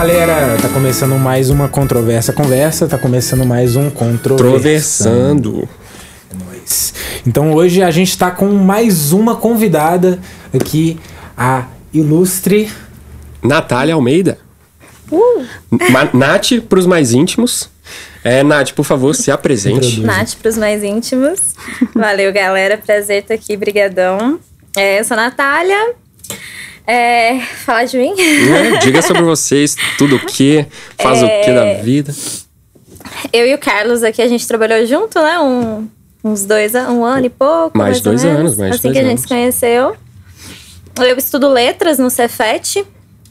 galera, tá começando mais uma Controversa Conversa, tá começando mais um Controversando. É nóis. Então hoje a gente tá com mais uma convidada aqui, a ilustre... Natália Almeida. Ma Nath, pros mais íntimos. É, Nath, por favor, se apresente. Nath pros mais íntimos. Valeu, galera. Prazer estar aqui, brigadão. É, eu sou a Natália. É, falar de mim? É, diga sobre vocês, tudo o que, faz o que da vida. Eu e o Carlos aqui, a gente trabalhou junto, né? Um, uns dois anos, um ano e pouco. Mais ou dois anos, mais Assim dois que a gente anos. se conheceu. Eu estudo letras no Cefet,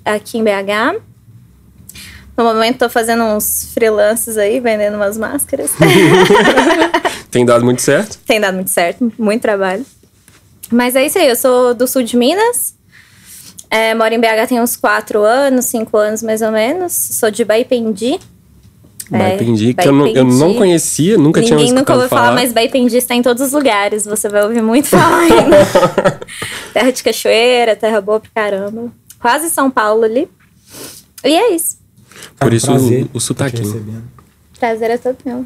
aqui em BH. No momento tô fazendo uns freelances aí, vendendo umas máscaras. Tem dado muito certo? Tem dado muito certo, muito trabalho. Mas é isso aí, eu sou do sul de Minas. É, moro em BH tem uns quatro anos, cinco anos mais ou menos. Sou de Baipendi. É, Baipendi, que eu não, eu não conhecia, nunca tinha Ninguém nunca ouviu falar, mas Baipendi está em todos os lugares. Você vai ouvir muito falar ainda. terra de cachoeira, terra boa pra caramba. Quase São Paulo ali. E é isso. Por É um isso prazer o, o tá sotaquinho. recebendo. Prazer é todo meu.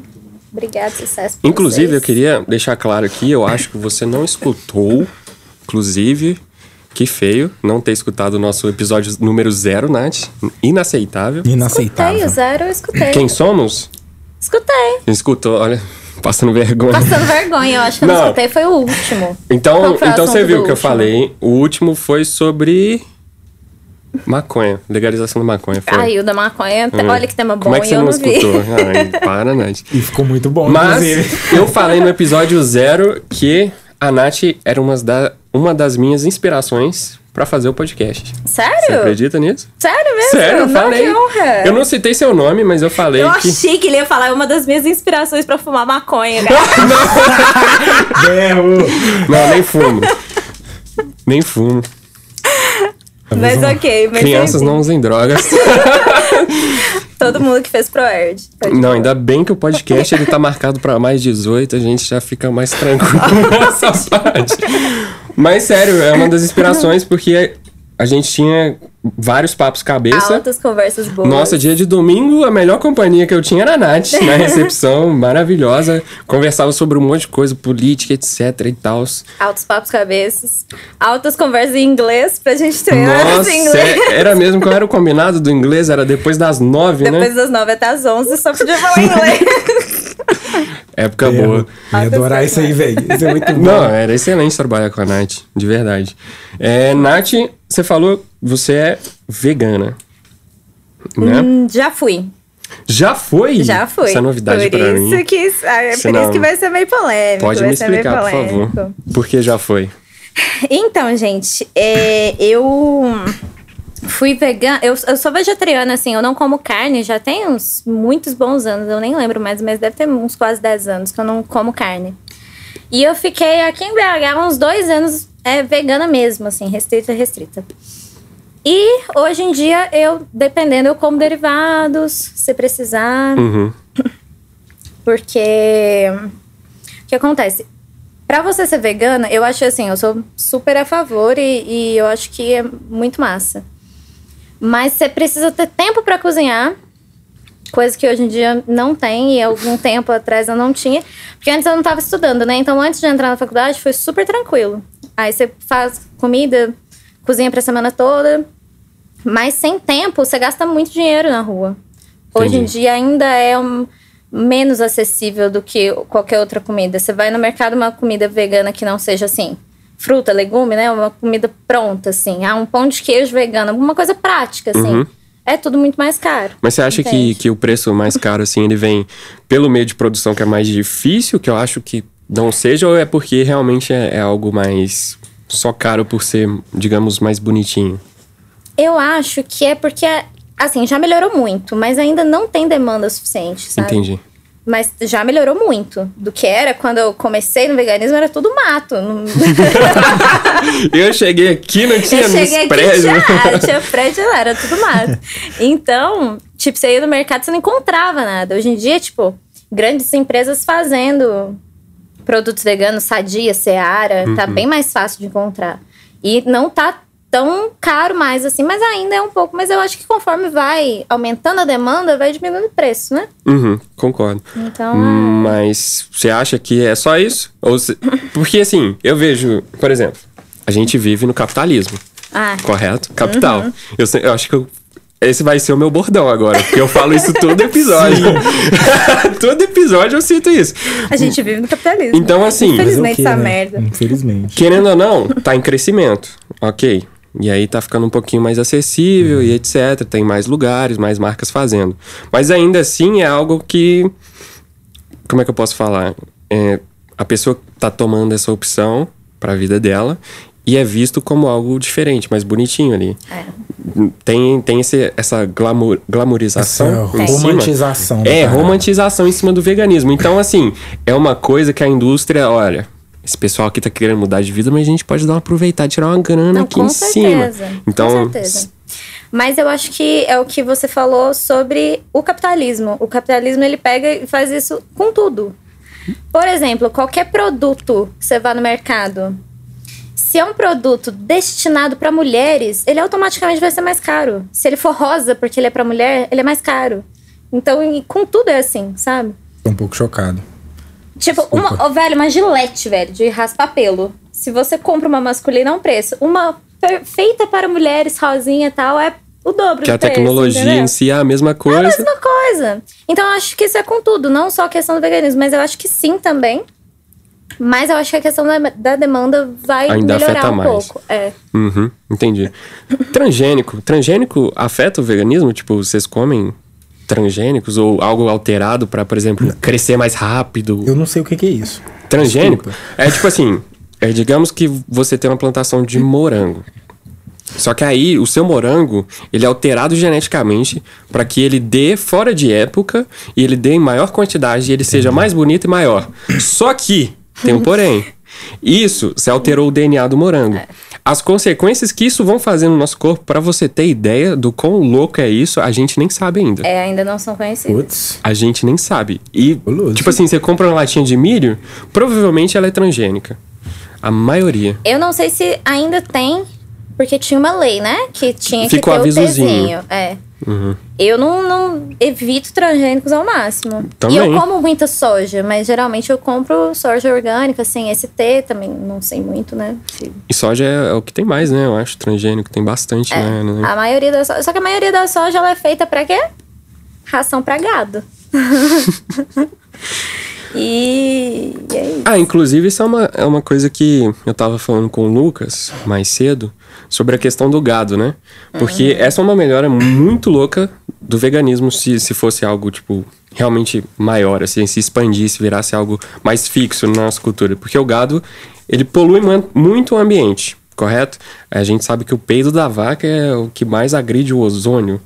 Obrigada, sucesso. pra Inclusive, eu vocês. queria deixar claro aqui, eu acho que você não escutou, inclusive, que feio não ter escutado o nosso episódio número zero, Nath. Inaceitável. Escutei, Inaceitável. o zero eu escutei. Quem somos? Escutei. Escutou, olha, passando vergonha. Passando vergonha, eu acho que eu não, Não. escutei, foi o último. Então, então você viu o que eu último? falei. O último foi sobre maconha, legalização da maconha. Foi. Ai, o da maconha, Hum. olha que tema bom, Como é que e você eu não, não, escutou? Ai, para, Nath. E ficou muito bom, Mas inclusive. eu falei no episódio zero que a Nath era da, uma das minhas inspirações pra fazer o podcast. Você Sério? acredita nisso? Sério mesmo? Sério, eu não, falei. que honra. Eu não citei seu nome, mas eu falei Eu que. achei que ele ia falar é uma das minhas inspirações pra fumar maconha, cara. Berro. Não, nem fumo. nem fumo. mas um- ok. Mas Crianças enfim, não usem drogas. Todo mundo que fez ProErd. Não, ainda bem que o podcast ele tá marcado pra mais 18, a gente já fica mais tranquilo nessa parte. Mas sério, é uma das inspirações porque a gente tinha vários papos cabeça. Altas conversas boas. Nossa, dia de domingo, a melhor companhia que eu tinha era a Nath, na recepção, maravilhosa. Conversava sobre um monte de coisa, política, etc e tal. Altos papos cabeças. Altas conversas em inglês pra gente treinar Nossa, inglês. é- era mesmo qual era o combinado do inglês? Era depois das nove, Depois né? das nove até as onze, só podia falar inglês. Época boa. Berro. Eu ia adorar isso aí, velho. Isso é muito bom. Não, era excelente trabalhar com a Nath, de verdade. É, Nath, você falou, você é vegana. Né? Hum, Já fui. Já foi? Já fui. Essa é novidade isso mim. Que, ah, é por isso que vai ser meio polêmico. Pode me explicar, por favor. Por que já foi? Então, gente, é, eu fui vegana. Eu, eu sou vegetariana, assim, eu não como carne já tem uns muitos bons anos, eu nem lembro mais, mas deve ter uns quase 10 anos que eu não como carne. E eu fiquei aqui em BH uns dois anos é, vegana mesmo, assim, restrita, restrita. E hoje em dia eu, dependendo, eu como derivados, se precisar. Uhum. Porque o que acontece? Pra você ser vegana, eu acho assim, eu sou super a favor e, e eu acho que é muito massa. Mas você precisa ter tempo pra cozinhar, coisa que hoje em dia não tem e algum tempo atrás eu não tinha, porque antes eu não tava estudando, né? Então antes de entrar na faculdade foi super tranquilo. Aí você faz comida, cozinha pra semana toda, mas sem tempo você gasta muito dinheiro na rua. Hoje em Entendi. dia ainda é um, menos acessível do que qualquer outra comida. Você vai no mercado uma comida vegana que não seja assim, fruta, legume, né? Uma comida pronta, assim. Ah, um pão de queijo vegano, alguma coisa prática, assim. Uhum. É tudo muito mais caro. Mas você acha que, que o preço mais caro, assim, ele vem pelo meio de produção que é mais difícil, que eu acho que não seja, ou é porque realmente é, é algo mais só caro por ser, digamos, mais bonitinho? Eu acho que é porque, assim, já melhorou muito, mas ainda não tem demanda suficiente, sabe? Entendi. Mas já melhorou muito. Do que era quando eu comecei no veganismo, era tudo mato. Eu cheguei aqui, não tinha eu cheguei aqui prédios. já, tinha prédio lá, era tudo mato. Então, tipo, você ia no mercado, você não encontrava nada. Hoje em dia, tipo, grandes empresas fazendo produtos veganos, Sadia, Seara, tá bem mais fácil de encontrar. E não tá tão caro mais assim, mas ainda é um pouco. Mas eu acho que conforme vai aumentando a demanda, vai diminuindo o preço, né? Uhum, concordo. Então. Hum, Mas você acha que é só isso? Ou se- Porque assim, eu vejo, por exemplo, a gente vive no capitalismo, Ah, correto? Capital. Eu, se- eu acho que eu- esse vai ser o meu bordão agora, porque eu falo isso todo episódio. todo episódio eu cito isso. a gente vive no capitalismo. Então, assim, Infelizmente, essa né? merda. Infelizmente. Querendo ou não, tá em crescimento, ok. E aí tá ficando um pouquinho mais acessível e etc. Tem mais lugares, mais marcas fazendo. Mas ainda assim é algo que. Como é que eu posso falar? É, a pessoa tá tomando essa opção pra vida dela e é visto como algo diferente, mais bonitinho ali. É. Tem, tem esse, essa glamour, glamourização. Essa em cima. romantização da É, romantização em cima do veganismo. Então, assim, é uma coisa que a indústria, olha, esse pessoal aqui tá querendo mudar de vida, mas a gente pode dar uma aproveitar e tirar uma grana Não, aqui com em certeza. cima. Então, com certeza. Mas eu acho que é o que você falou sobre o capitalismo. O capitalismo ele pega e faz isso com tudo. Por exemplo, qualquer produto que você vá no mercado, se é um produto destinado para mulheres, ele automaticamente vai ser mais caro. Se ele for rosa porque ele é para mulher, ele é mais caro. Então, e com tudo é assim, sabe? Tô um pouco chocado. Tipo, uma, ó, velho, uma gilete, velho, de raspar pelo. Se você compra uma masculina, é um preço. Uma feita para mulheres, rosinha e tal, é o dobro que do a preço, tecnologia entendeu? em si é a mesma É a coisa. mesma coisa. Então, eu acho que isso é com tudo. Não só a questão do veganismo, mas eu acho que sim também. Mas eu acho que a questão da, da demanda vai Ainda melhorar afeta um mais. pouco. É. Uhum, entendi. Transgênico. Transgênico afeta o veganismo? Tipo, vocês comem transgênicos ou algo alterado pra, por exemplo, crescer mais rápido? Eu não sei o que, que é isso. Transgênico? Desculpa. É tipo assim, é, digamos que você tem uma plantação de morango. Só que aí o seu morango, ele é alterado geneticamente para que ele dê fora de época e ele dê em maior quantidade e ele seja mais bonito e maior. Só que tem um porém. Isso, você alterou o DNA do morango. As consequências que isso vão fazer no nosso corpo, para você ter ideia do quão louco é isso, a gente nem sabe ainda. É, ainda não são conhecidos. Putz. A gente nem sabe. E, tipo assim, você compra uma latinha de milho, provavelmente ela é transgênica. A maioria. Eu não sei se ainda tem, porque tinha uma lei, né? Que tinha Fica o que ter o avisozinho. pezinho. É. Eu não, não evito transgênicos ao máximo. Também. E eu como muita soja, mas geralmente eu compro soja orgânica, assim, ST também, não sei muito, né? Se- E soja é, é o que tem mais, né? Eu acho transgênico, tem bastante, né? né? A maioria da soja. Só que a maioria da soja ela é feita pra quê? Ração pra gado. e, e é isso. Ah, inclusive, isso é uma, é uma coisa que eu tava falando com o Lucas mais cedo sobre a questão do gado, né? Porque essa é uma melhora muito louca do veganismo se, se fosse algo, tipo, realmente maior, assim, se expandisse, virasse algo mais fixo na nossa cultura. Porque o gado, ele polui muito o ambiente, correto? A gente sabe que o peido da vaca é o que mais agride o ozônio.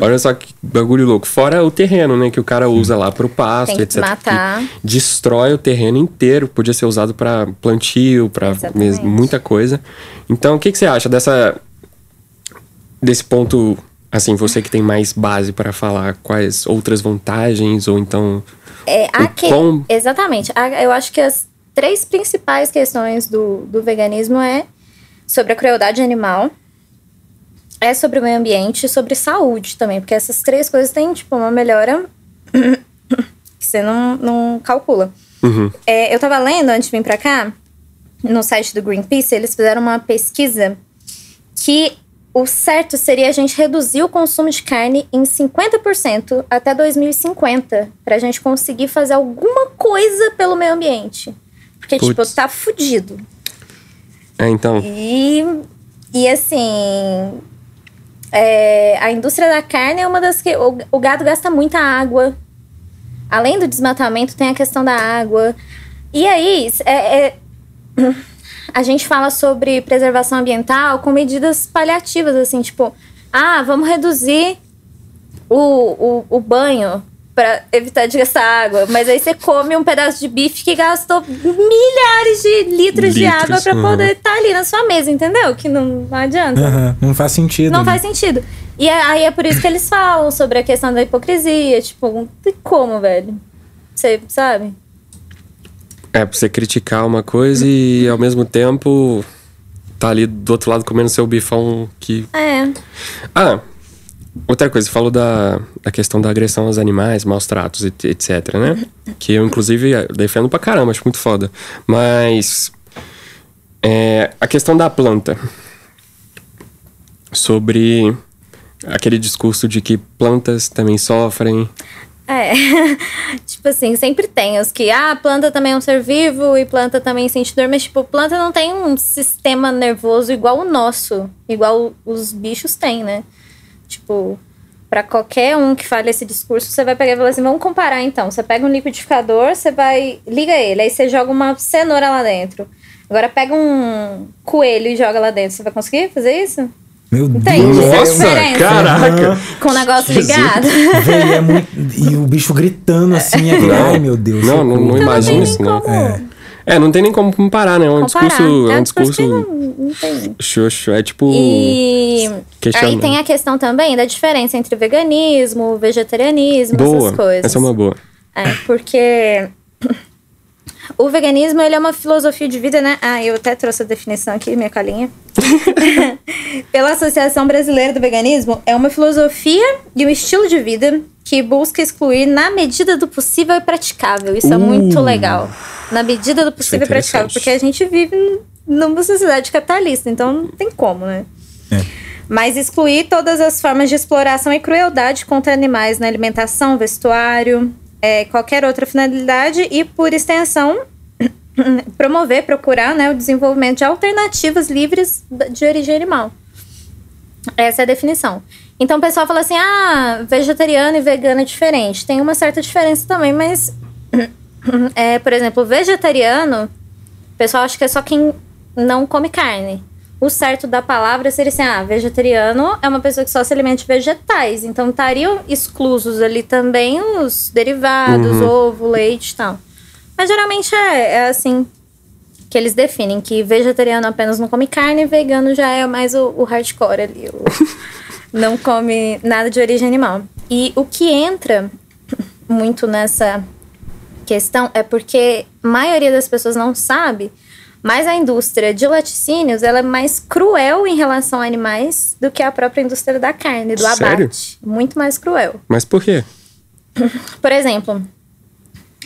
Olha só que bagulho louco. Fora o terreno, né? Que o cara usa lá pro pasto, Tem que etc. matar. destrói o terreno inteiro. Podia ser usado para plantio, para muita coisa. Então, o que, que você acha dessa desse ponto? Assim, você que tem mais base para falar quais outras vantagens ou então É, O aqui, quão- Exatamente. A- Eu acho que as três principais questões do, do veganismo é sobre a crueldade animal, é sobre o meio ambiente e sobre saúde também, porque essas três coisas têm, tipo, uma melhora que você não, não calcula. Uhum. É, eu tava lendo antes de vir pra cá, no site do Greenpeace, eles fizeram uma pesquisa que o certo seria a gente reduzir o consumo de carne em 50% até 2050, pra gente conseguir fazer alguma coisa pelo meio ambiente. Porque, tipo, Putz. tá fudido. É, então, E, e assim, é, a indústria da carne é uma das que. O, o gado gasta muita água. Além do desmatamento, tem a questão da água. E aí, é- é- a gente fala sobre preservação ambiental com medidas paliativas, assim, tipo, ah, vamos reduzir o, o, o banho pra evitar de gastar água. Mas aí você come um pedaço de bife que gastou milhares de litros, de Litros, água pra uhum. poder estar ali na sua mesa, entendeu? Que não, não adianta. Aham, Não faz sentido. Não né? faz sentido. E é- aí é por isso que eles falam sobre a questão da hipocrisia. Tipo, não tem como, velho? Você sabe? é pra você criticar uma coisa e ao mesmo tempo tá ali do outro lado comendo seu bifão que. É. Ah, outra coisa, falou da, da questão da agressão aos animais, maus tratos, et- etc, né? Que eu, inclusive, defendo pra caramba, acho muito foda. Mas. é, a questão da planta. Sobre aquele discurso de que plantas também sofrem. É. tipo assim, sempre tem os que, ah, planta também é um ser vivo e planta também sente dor, mas, tipo, planta não tem um sistema nervoso igual o nosso, igual os bichos têm, né? Tipo, pra qualquer um que fale esse discurso, você vai pegar e falar assim: vamos comparar então. Você pega um liquidificador, você vai. liga ele, aí você joga uma cenoura lá dentro. Agora pega um coelho e joga lá dentro. Você vai conseguir fazer isso? Meu Entendi. Deus. É Nossa, diferença. caraca! Com o negócio Jesus. ligado? Velho, é muito... E o bicho gritando assim. é- Não. Ai, meu Deus. Não, não, não socorro. imagino isso, não. como É, não tem nem como comparar, né? É um comparar. discurso. É um um discurso não, não tem. Xoxo. É tipo. E aí tem a questão também da diferença entre veganismo, vegetarianismo, Boa. essas coisas. Essa é uma boa. É, porque o veganismo ele é uma filosofia de vida, né? Ah, eu até trouxe a definição aqui, minha colinha. Pela Associação Brasileira do Veganismo, é uma filosofia e um estilo de vida que busca excluir na medida do possível e praticável. Isso é Uh. muito legal. Na medida do possível e praticável, interessante. porque a gente vive numa sociedade capitalista, então não tem como, né? Mas excluir todas as formas de exploração e crueldade contra animais na alimentação, vestuário, é, qualquer outra finalidade e, por extensão, promover, procurar né, o desenvolvimento de alternativas livres de origem animal. Essa é a definição. Então o pessoal fala assim: ah, vegetariano e vegano é diferente. Tem uma certa diferença também, mas, é, por exemplo, vegetariano, o pessoal acha que é só quem não come carne. O certo da palavra seria assim: ah, vegetariano é uma pessoa que só se alimenta de vegetais. Então estariam exclusos ali também os derivados, ovo, leite e tal. Mas geralmente é, é assim que eles definem: que vegetariano apenas não come carne e vegano já é mais o, o hardcore ali. o- não come nada de origem animal. E o que entra muito nessa questão é porque a maioria das pessoas não sabe, mas a indústria de laticínios ela é mais cruel em relação a animais do que a própria indústria da carne, do Sério? abate. Muito mais cruel. Mas por quê? Por exemplo,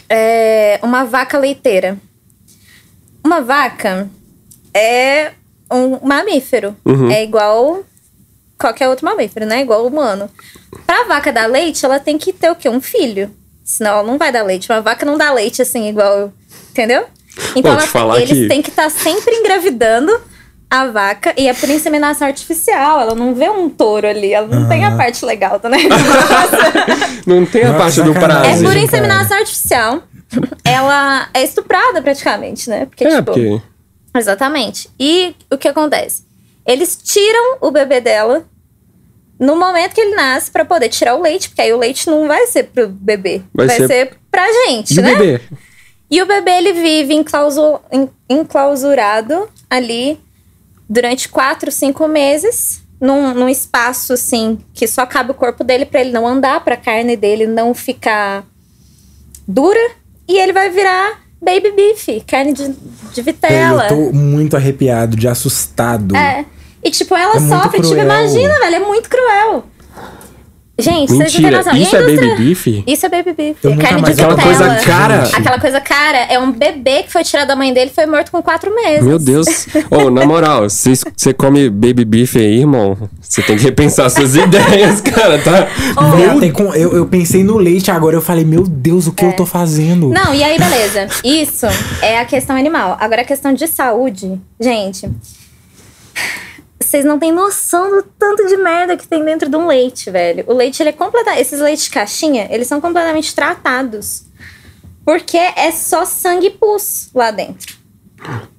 é, uma vaca leiteira. Uma vaca é um mamífero. Uhum. É igual qualquer outro mamífero, né? Igual humano. Pra vaca dar leite, ela tem que ter o quê? Um filho. Senão ela não vai dar leite. Uma vaca não dá leite assim, igual. Entendeu? Então Pô, ela- eles que- têm que estar sempre engravidando a vaca. E é por inseminação artificial. Ela não vê um touro ali. Ela não tem a parte legal do negócio. Não tem a Nossa, parte do sacanagem. É prazo. por cara. inseminação artificial. Ela é estuprada praticamente, né? Porque, É, tipo. porque. Exatamente. E o que acontece? Eles tiram o bebê dela no momento que ele nasce pra poder tirar o leite, porque aí o leite não vai ser pro bebê, Vai vai, ser- ser... pra gente, E o né? bebê? E o bebê ele vive enclausu- en- enclausurado ali durante quatro, cinco meses, num, num espaço assim que só cabe o corpo dele pra ele não andar, pra carne dele não ficar dura, e ele vai virar baby beef, carne de, de vitela. eu tô muito arrepiado, de assustado. É. E tipo, ela É sofre, tipo, imagina, velho, é muito cruel. Gente, vocês não Mentira. E a isso é baby beef? Isso é baby beef. Eu É carne de. Aquela coisa cara. Aquela coisa cara é um bebê que foi tirado da mãe dele e foi morto com quatro meses. Meu Deus. Ô, na moral, se você come baby beef aí, irmão, você tem que repensar suas ideias, cara, tá? Com- eu, eu pensei no leite agora, eu falei, meu Deus, o que eu tô fazendo? É. Não, e aí, beleza. Isso é a questão animal. Agora, a questão de saúde, gente. Vocês não têm noção do tanto de merda que tem dentro de um leite, velho. O leite, ele é completamente. Esses leites de caixinha, eles são completamente tratados. Porque é só sangue e pus lá dentro.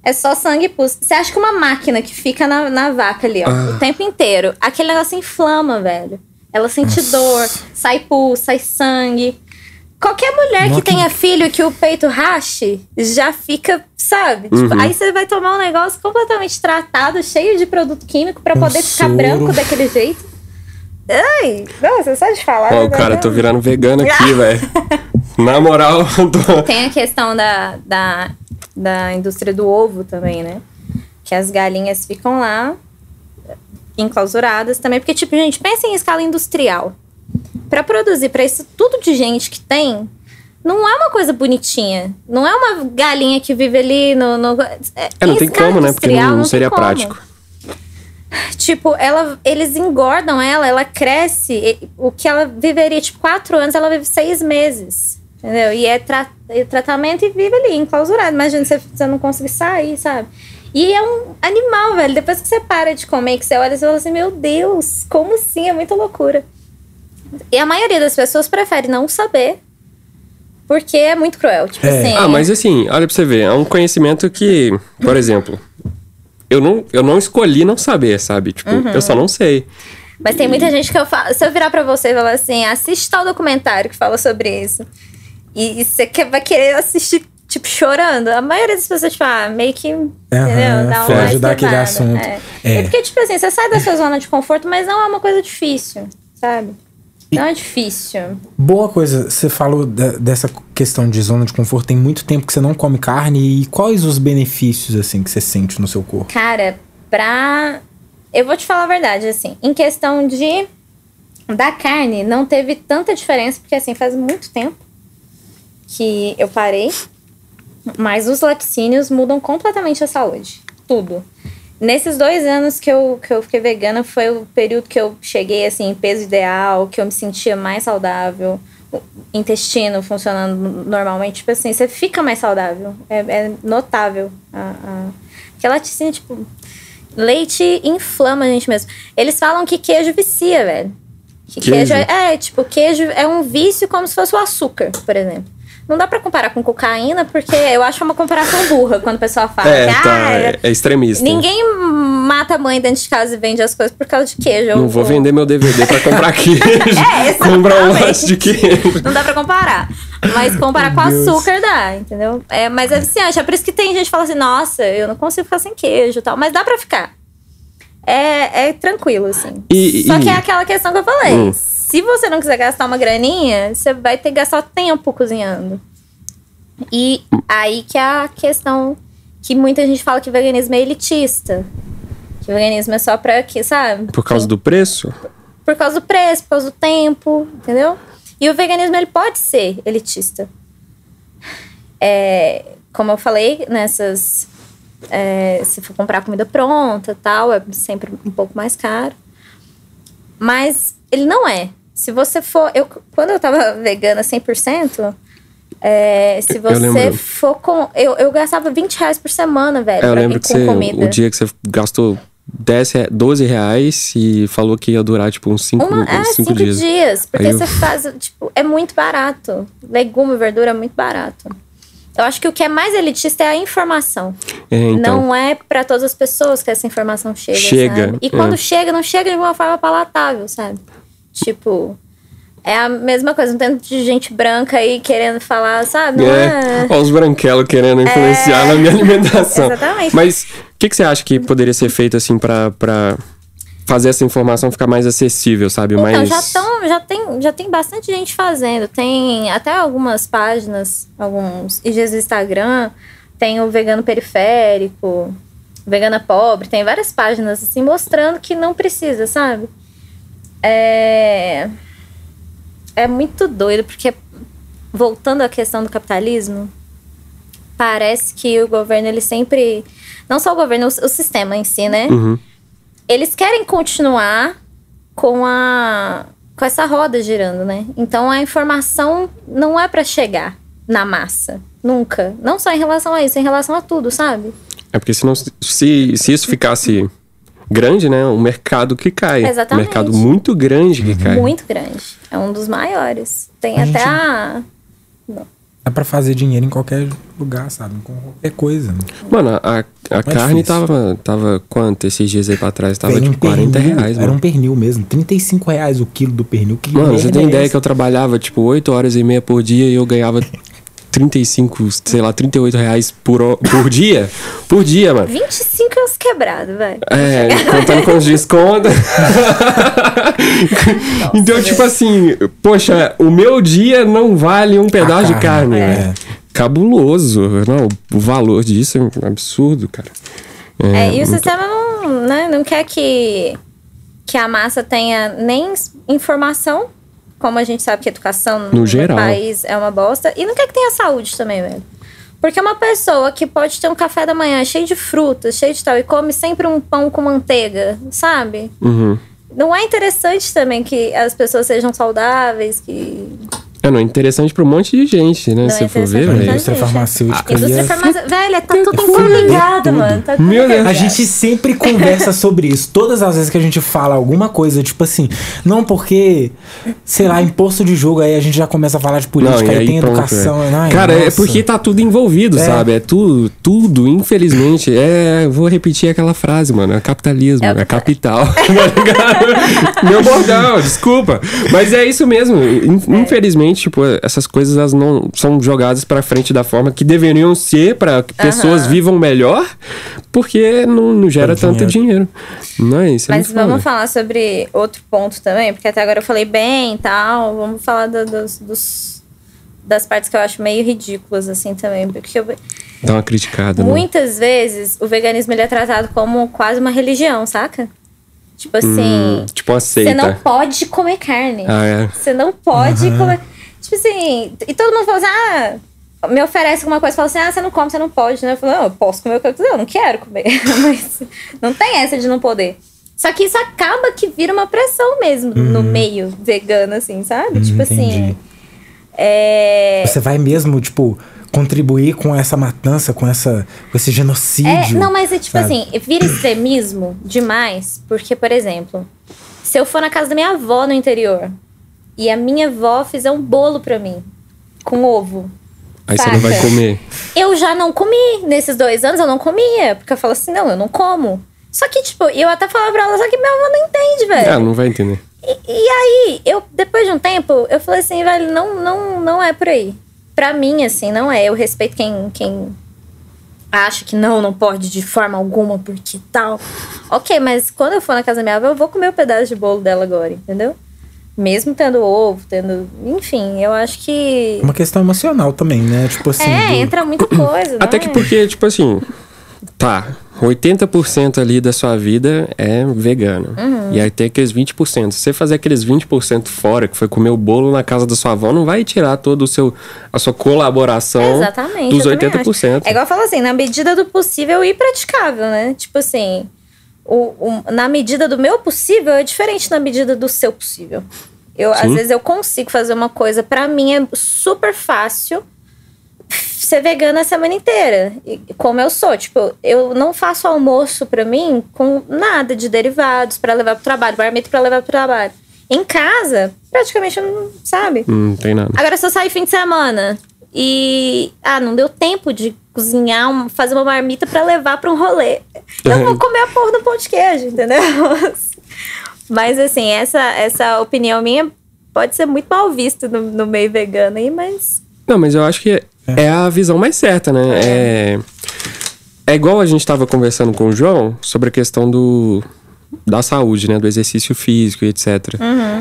É só sangue e pus. Você acha que uma máquina que fica na, na vaca ali, ó, o tempo inteiro, aquele negócio inflama, velho. Ela sente dor, sai pus, sai sangue. Qualquer mulher Nossa, que tenha filho que o peito rache, já fica, sabe? Tipo, Uhum. aí você vai tomar um negócio completamente tratado, cheio de produto químico pra Um poder ficar soro. branco daquele jeito. Ai, nossa, só de falar. Ó, né? cara, tô virando vegano aqui, velho. Na moral, tô. Tem a questão da, da, da indústria do ovo também, né? que as galinhas ficam lá enclausuradas também, porque tipo, gente, pensa em escala industrial. Para produzir para isso tudo de gente que tem, não é uma coisa bonitinha. Não é uma galinha que vive ali no. no é, é, não tem como, né? Porque não, não seria prático. Tipo, ela, eles engordam ela, ela cresce. O que ela viveria, tipo, quatro anos, ela vive seis meses. Entendeu? E é, tra é tratamento e vive ali, enclausurado. Imagina você, você não conseguir sair, sabe? E é um animal, velho. Depois que você para de comer, que você olha, você fala assim: Meu Deus, como assim? É muita loucura. E a maioria das pessoas prefere não saber. Porque é muito cruel. Tipo é. assim. Ah, mas assim, olha pra você ver. É um conhecimento que, por exemplo, eu não, eu não escolhi não saber, sabe? Tipo, uhum. eu só não sei. Mas tem muita gente que eu falo. Se eu virar pra você e falar assim, assiste tal documentário que fala sobre isso. E, e você quer, vai querer assistir tipo, chorando. A maioria das pessoas, tipo, ah, meio que. Uhum, entendeu? Dá uma ajudar aquele assunto. É. É. é. porque, tipo assim, você sai da sua zona de conforto, mas não é uma coisa difícil, sabe? Não é difícil. Boa coisa, você falou de, dessa questão de zona de conforto. Tem muito tempo que você não come carne. E quais os benefícios, assim, que você sente no seu corpo? Cara, pra. Eu vou te falar a verdade, assim. Em questão de. Da carne, não teve tanta diferença, porque, assim, faz muito tempo que eu parei. Mas os laticínios mudam completamente a saúde. Tudo. Nesses dois anos que eu, que eu fiquei vegana, foi o período que eu cheguei, assim, em peso ideal, que eu me sentia mais saudável, o intestino funcionando normalmente. Tipo assim, você fica mais saudável. É, é notável. A, a... Porque laticínio, tipo, leite inflama a gente mesmo. Eles falam que queijo vicia, velho. Que queijo, queijo é, é, tipo, queijo é um vício como se fosse o açúcar, por exemplo. Não dá pra comparar com cocaína, porque eu acho uma comparação burra quando o pessoal fala é, que tá, ah, é, é extremista. Ninguém mata a mãe dentro de casa e vende as coisas por causa de queijo. Não vou vender meu DVD pra comprar queijo. é, comprar um lote de queijo. Não dá pra comparar. Mas comparar com Deus. açúcar dá, entendeu? É, mas é viciante. É por isso que tem gente que fala assim, nossa, eu não consigo ficar sem queijo e tal. Mas dá pra ficar. É, é tranquilo, assim. E, Só e... que é aquela questão que eu falei. Hum se você não quiser gastar uma graninha, você vai ter que gastar tempo cozinhando. E aí que é a questão que muita gente fala que o veganismo é elitista. Que o veganismo é só pra quê, sabe? Por causa do preço? Por causa do preço, por causa do tempo, entendeu? E o veganismo, ele pode ser elitista. É, como eu falei, nessas... É, se for comprar comida pronta tal, é sempre um pouco mais caro. Mas ele não é. Se você for. Eu, quando eu tava vegana 100%, é, se você for com. Eu, eu gastava 20 reais por semana, velho. É, eu lembro que você, comida. o dia que você gastou 10, 12 reais e falou que ia durar, tipo, uns 5 Uma, é, cinco, cinco dias. dias. Porque Aí você eu... faz, tipo, é muito barato. Legume, verdura é muito barato. Eu acho que o que é mais elitista é a informação. É, então. Não é para todas as pessoas que essa informação chega. Chega. Sabe? E quando é. chega, não chega de uma forma palatável, sabe? Tipo, é a mesma coisa, um tanto de gente branca aí querendo falar, sabe? É. é... Olha os branquelos querendo influenciar é... na minha alimentação. Exatamente. Mas o que, que você acha que poderia ser feito, assim, pra, pra fazer essa informação ficar mais acessível, sabe? Então, mais... já, tão, já, tem, já tem bastante gente fazendo. Tem até algumas páginas, alguns IGs do Instagram, tem o Vegano Periférico, Vegana Pobre, tem várias páginas, assim, mostrando que não precisa, sabe? É, é muito doido, porque voltando à questão do capitalismo, parece que o governo, ele sempre. Não só o governo, o, o sistema em si, né? Uhum. Eles querem continuar com a. com essa roda girando, né? Então a informação não é para chegar na massa. Nunca. Não só em relação a isso, em relação a tudo, sabe? É porque senão, se, se isso ficasse grande, né? Um mercado que cai. Exatamente. Um mercado muito grande que cai. Muito grande. É um dos maiores. Tem a até gente... a. Não. Dá pra fazer dinheiro em qualquer lugar, sabe? Com qualquer coisa. Né? Mano, a, a é carne tava, tava quanto esses dias aí pra trás? Tava tipo um 40 pernil, reais, Era um pernil mesmo. 35 reais o quilo do pernil. Que mano, você tem é ideia que eu trabalhava tipo 8 horas e meia por dia e eu ganhava 35, sei lá, 38 reais por, por dia. Por dia, mano. 25 é uns quebrados, velho. É, contando com os descontos. então, tipo assim, poxa, o meu dia não vale um pedaço de carne, é. Cabuloso. Não, o valor disso é um absurdo, cara. É, e o sistema não, né, não quer que, que a massa tenha nem informação, como a gente sabe que educação No geral. país é uma bosta, e não quer que tenha saúde também, velho. Porque uma pessoa que pode ter um café da manhã cheio de frutas, cheio de tal, e come sempre um pão com manteiga, sabe? Uhum. Não é interessante também que as pessoas sejam saudáveis, que É, não, é interessante pra um monte de gente, né? Não, Se é for ver, velho. indústria gente. farmacêutica. indústria ia- farmacêutica. Velho, tá tudo interligado, mano. Tá tudo Meu Deus. A gente sempre conversa sobre isso. Todas as vezes que a gente fala alguma coisa, tipo assim, não porque, sei lá, imposto de jogo, aí a gente já começa a falar de política, Não, e aí, aí tem pronto, educação. é. ai, Cara, é nossa. porque tá tudo envolvido, É. sabe? É tudo, tudo, infelizmente. É, vou repetir aquela frase, mano. É capitalismo, É é, capital. tá? Meu bordão, desculpa. Mas é isso mesmo. In- É. Infelizmente, tipo, essas coisas elas não são jogadas pra frente da forma que deveriam ser pra que pessoas vivam melhor, porque não, não gera tanto dinheiro. Não é isso? é Mas vamos falar sobre outro ponto também, porque até agora eu falei bem e tal. Vamos falar do- dos, dos- das partes que eu acho meio ridículas, assim, também. Porque eu- Dá uma criticada. né? muitas vezes o veganismo ele é tratado como quase uma religião, saca? Tipo assim, Hum, tipo uma você não pode comer carne. Ah, é. Você não pode comer. Tipo assim, e todo mundo fala assim, ah, me oferece alguma coisa, fala assim, ah, você não come, você não pode, né? Eu falo, não, eu posso comer o que eu quiser, eu não quero comer. Mas não tem essa de não poder. Só que isso acaba que vira uma pressão mesmo no meio vegano, assim, sabe? tipo assim. entendi. É. Você vai mesmo, tipo, contribuir com essa matança, com, essa, com esse É, genocídio. não, mas é tipo sabe? assim, vira extremismo demais, porque, por exemplo, se eu for na casa da minha avó no interior e a minha avó fizer um bolo pra mim com ovo, Aí você não vai Saca? comer. eu já não comi. Nesses dois anos eu não comia, porque eu falo assim, não, eu não como. Só que, tipo, eu até falava pra ela, só que minha avó não entende, velho. Ah, não vai entender. E, e aí, eu, depois de um tempo, eu falei assim, velho, não, não, não é por aí. Pra mim, assim, não é. Eu respeito quem, quem acha que não, não pode de forma alguma, porque tal. Ok, mas quando eu for na casa da minha avó, eu vou comer o pedaço de bolo dela agora, entendeu? Mesmo tendo ovo, tendo. Enfim, eu acho que. É uma questão emocional também, né? Tipo assim. É, do- entra muita coisa. Até não que é? porque, tipo assim, tá, 80% ali da sua vida é vegana. Uhum. E aí tem aqueles 20%. Se você fazer aqueles 20% fora, que foi comer o bolo na casa da sua avó, não vai tirar todo o seu a sua colaboração Exatamente. dos eu também 80%. acho. É igual eu falo assim, na medida do possível e praticável, né? Tipo assim, o, o- na medida do meu possível é diferente da medida do seu possível. Eu, às vezes eu consigo fazer uma coisa, pra mim é super fácil ser vegana a semana inteira. Como eu sou, tipo, eu não faço almoço pra mim com nada de derivados pra levar pro trabalho, marmita pra levar pro trabalho. Em casa, praticamente eu não, sabe? Hum, Não tem nada. Agora, se eu sair fim de semana e. Ah, não deu tempo de cozinhar, um- fazer uma marmita pra levar pra um rolê. Eu vou comer a porra do pão de queijo, entendeu? Mas, assim, essa, essa opinião minha pode ser muito mal vista no, no meio vegano aí, mas. Não, mas eu acho que é a visão mais certa, né? É, é igual a gente tava conversando com o João sobre a questão do da saúde, né? Do exercício físico e etc.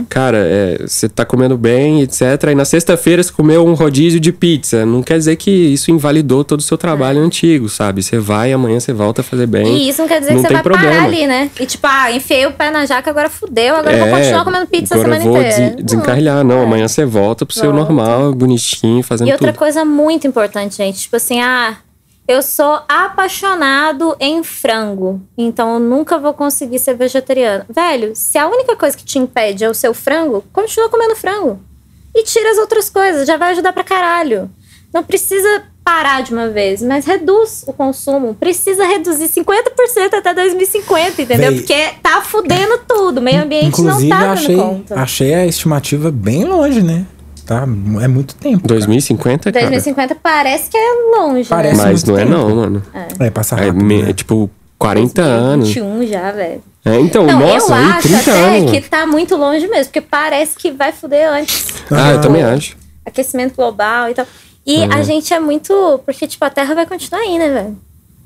Cara, é, você tá comendo bem, etc. Aí na sexta-feira você comeu um rodízio de pizza. Não quer dizer que isso invalidou todo o seu trabalho antigo, sabe? Você vai, amanhã você volta a fazer bem. E isso não quer dizer não que você vai parar problema. ali, né? E tipo, ah, enfiei o pé na jaca, agora fudeu, agora eu vou É, continuar comendo pizza a agora semana eu vou inteira. des- desencarrilhar. Não, É. amanhã você volta pro seu Volta. normal, bonitinho, fazendo E outra tudo. coisa muito importante, gente, tipo assim, ah, eu sou apaixonado em frango, então eu nunca vou conseguir ser vegetariano. Velho, se a única coisa que te impede é o seu frango, continua comendo frango. E tira as outras coisas, já vai ajudar pra caralho. Não precisa parar de uma vez, mas reduz o consumo. Precisa reduzir 50% até 2050, entendeu? Véi, Porque tá fudendo tudo. O meio ambiente não tá dando achei, conta. achei a estimativa bem longe, né? Tá? É muito tempo. cara. 2050, cara. 2050 parece que é longe, Parece né? Mas não é tempo. não, mano. É, É, rápido. me- né? é tipo 40 anos. 2021 já, velho. É, então, Não, nossa, eu aí acho 30 até anos. que tá muito longe mesmo, porque parece que vai fuder antes. Ah, eu Ah. também acho. Aquecimento global e tal. E Uhum. a gente é muito. Porque, tipo, a Terra vai continuar aí, né, velho?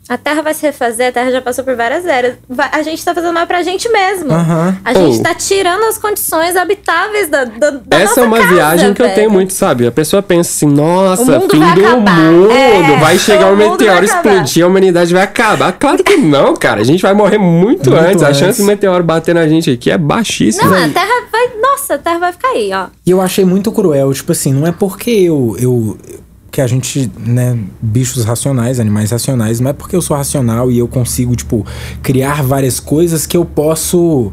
A Terra vai se refazer, a Terra já passou por várias eras. Vai- a gente tá fazendo mal pra gente mesmo. Aham. A gente Oh. tá tirando as condições habitáveis da, da, da Essa nossa é uma casa, viagem que eu velho. tenho muito, sabe? A pessoa pensa assim, nossa, O mundo fim vai do acabar. mundo, É, vai chegar o um meteoro, explodir, a humanidade vai acabar. Claro que não, cara. A gente vai morrer muito, Muito antes. A antes. chance do meteoro bater na gente aqui é baixíssima. Não, a Terra vai. Nossa, a Terra vai ficar aí, ó. E eu achei muito cruel, tipo assim, não é porque eu. eu que a gente, né, bichos racionais, animais racionais, não é porque eu sou racional e eu consigo, tipo, criar várias coisas que eu posso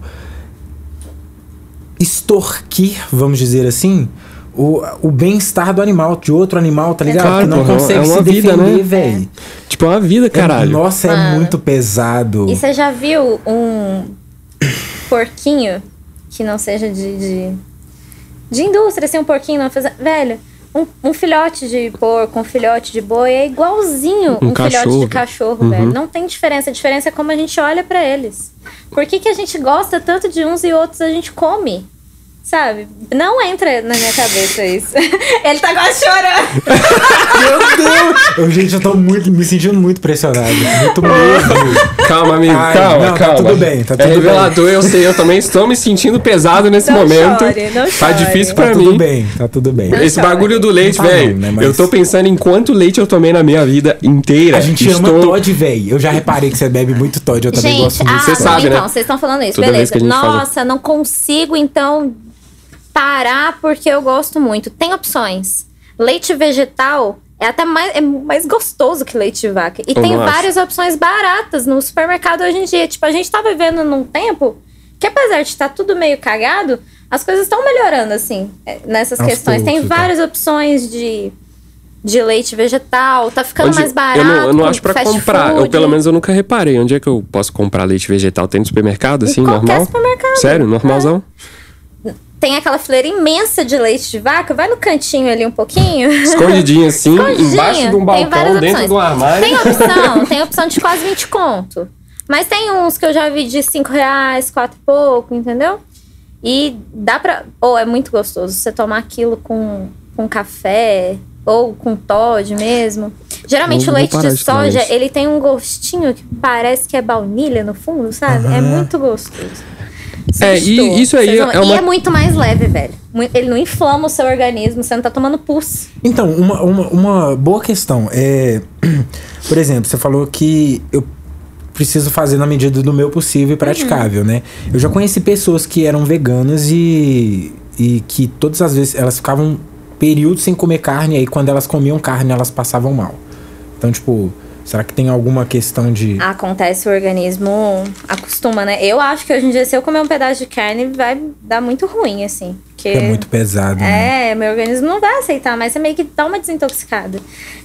extorquir, vamos dizer assim, o, o bem-estar do animal, de outro animal, tá ligado? Claro, que não porra, consegue é uma se vida, defender, né? velho. Tipo, é uma vida, É- caralho. nossa, é Mano. muito pesado. E você já viu um porquinho que não seja de. de, de indústria, assim, um porquinho não fazer. Velho, um, um filhote de porco, um filhote de boi é igualzinho Um um, filhote de cachorro, Uhum. velho. Não tem diferença. A diferença é como a gente olha pra eles. Por que, que a gente gosta tanto de uns e outros a gente come? Sabe? Não entra na minha cabeça isso. Ele tá quase chorando. Meu Deus! Eu, gente, eu tô muito, me sentindo muito pressionado. Muito mesmo. Calma, amigo, Ai, calma, não, tá calma. tudo bem, tá é tudo revelador, eu sei, eu também estou me sentindo pesado nesse Não momento. chore, não tá chore. difícil Tá pra tudo mim. bem, tá tudo bem. Não Esse chore. bagulho do leite, tá velho. né, mas- Eu tô pensando em quanto leite eu tomei na minha vida inteira. A gente Estou... ama Todd, velho. Eu já reparei que você bebe muito Todd, eu também Gente, gosto muito. ah, Você sabe, né? então, vocês estão falando isso, Toda vez beleza. que a gente fala- Nossa, não consigo, então, parar porque eu gosto muito. Tem opções. Leite vegetal é até mais, é mais gostoso que leite de vaca. E Eu tem acho. várias opções baratas no supermercado hoje em dia. Tipo, a gente tá vivendo num tempo que apesar de estar tudo meio cagado, as coisas estão melhorando, assim, é, nessas Aos questões. Tem poucos, tá. várias opções de... De leite vegetal, tá ficando Onde- mais barato. Eu não, eu não acho pra comprar. Eu, food. pelo menos, eu nunca reparei. Onde é que eu posso comprar leite vegetal? Tem no supermercado, assim, normal? supermercado. Sério? Normalzão? Tem aquela fileira imensa de leite de vaca, vai no cantinho ali um pouquinho. Escondidinho, assim, Escondidinho. embaixo de um Tem balcão, várias dentro opções. do armário. Tem opção, tem opção de quase 20 conto. Mas tem uns que eu já vi de 5 reais, 4 e pouco, entendeu? E dá pra. Ou é muito gostoso você tomar aquilo com, com café ou com Todd mesmo. Geralmente o leite de de soja, ele tem um gostinho que parece que é baunilha no fundo, sabe? É Aham. muito gostoso. É, e isso aí é E uma- é muito mais leve, velho. Ele não inflama o seu organismo, você não tá tomando pus. Então, uma, uma, uma boa questão é. Por exemplo, você falou que eu preciso fazer na medida do meu possível e praticável, né? Eu já conheci pessoas que eram veganas e, e que todas as vezes elas ficavam períodos sem comer carne, e aí quando elas comiam carne elas passavam mal. Então, tipo, será que tem alguma questão de. Acontece, o organismo acostuma, né? Eu acho que hoje em dia, se eu comer um pedaço de carne, vai dar muito ruim, assim. Porque É muito pesado, né? É, meu organismo não vai aceitar, mas você meio que dá uma desintoxicada.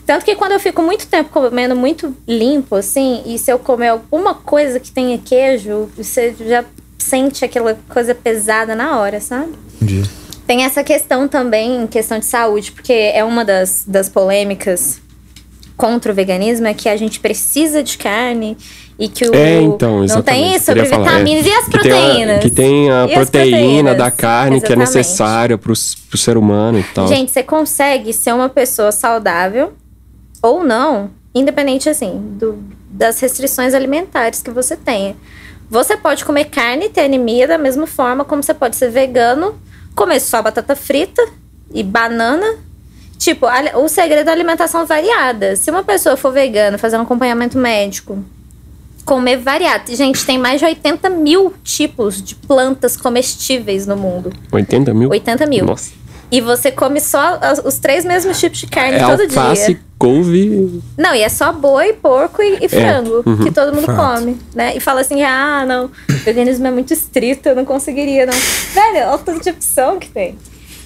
Tanto que quando eu fico muito tempo comendo muito limpo, assim, e se eu comer alguma coisa que tenha queijo, você já sente aquela coisa pesada na hora, sabe? Entendi. Tem essa questão também, questão de saúde, porque é uma das, das polêmicas contra o veganismo, é que a gente precisa de carne e que o. É, então, Não exatamente. tem isso sobre falar, é. vitaminas e as Que tem a- proteínas. Que tem a, proteína proteínas, da carne que é exatamente. necessária pro, pro ser humano e tal. Gente, você consegue ser uma pessoa saudável ou não, independente assim do, das restrições alimentares que você tenha. Você pode comer carne e ter anemia da mesma forma como você pode ser vegano, comer só batata frita e banana. Tipo, a- o segredo da alimentação variada. Se uma pessoa for vegana, fazer um acompanhamento médico, comer variado. Gente, tem mais de 80 mil tipos de plantas comestíveis no mundo. 80 mil? 80 mil. Nossa. E você come só os três mesmos tipos de carne É todo alface, dia. couve. Não, e é só boi, porco e, e frango uhum. que todo mundo Fato. come, né? E fala assim, ah, não, o veganismo é muito estrito, eu não conseguiria, não. Velho, olha o tanto de opção que tem.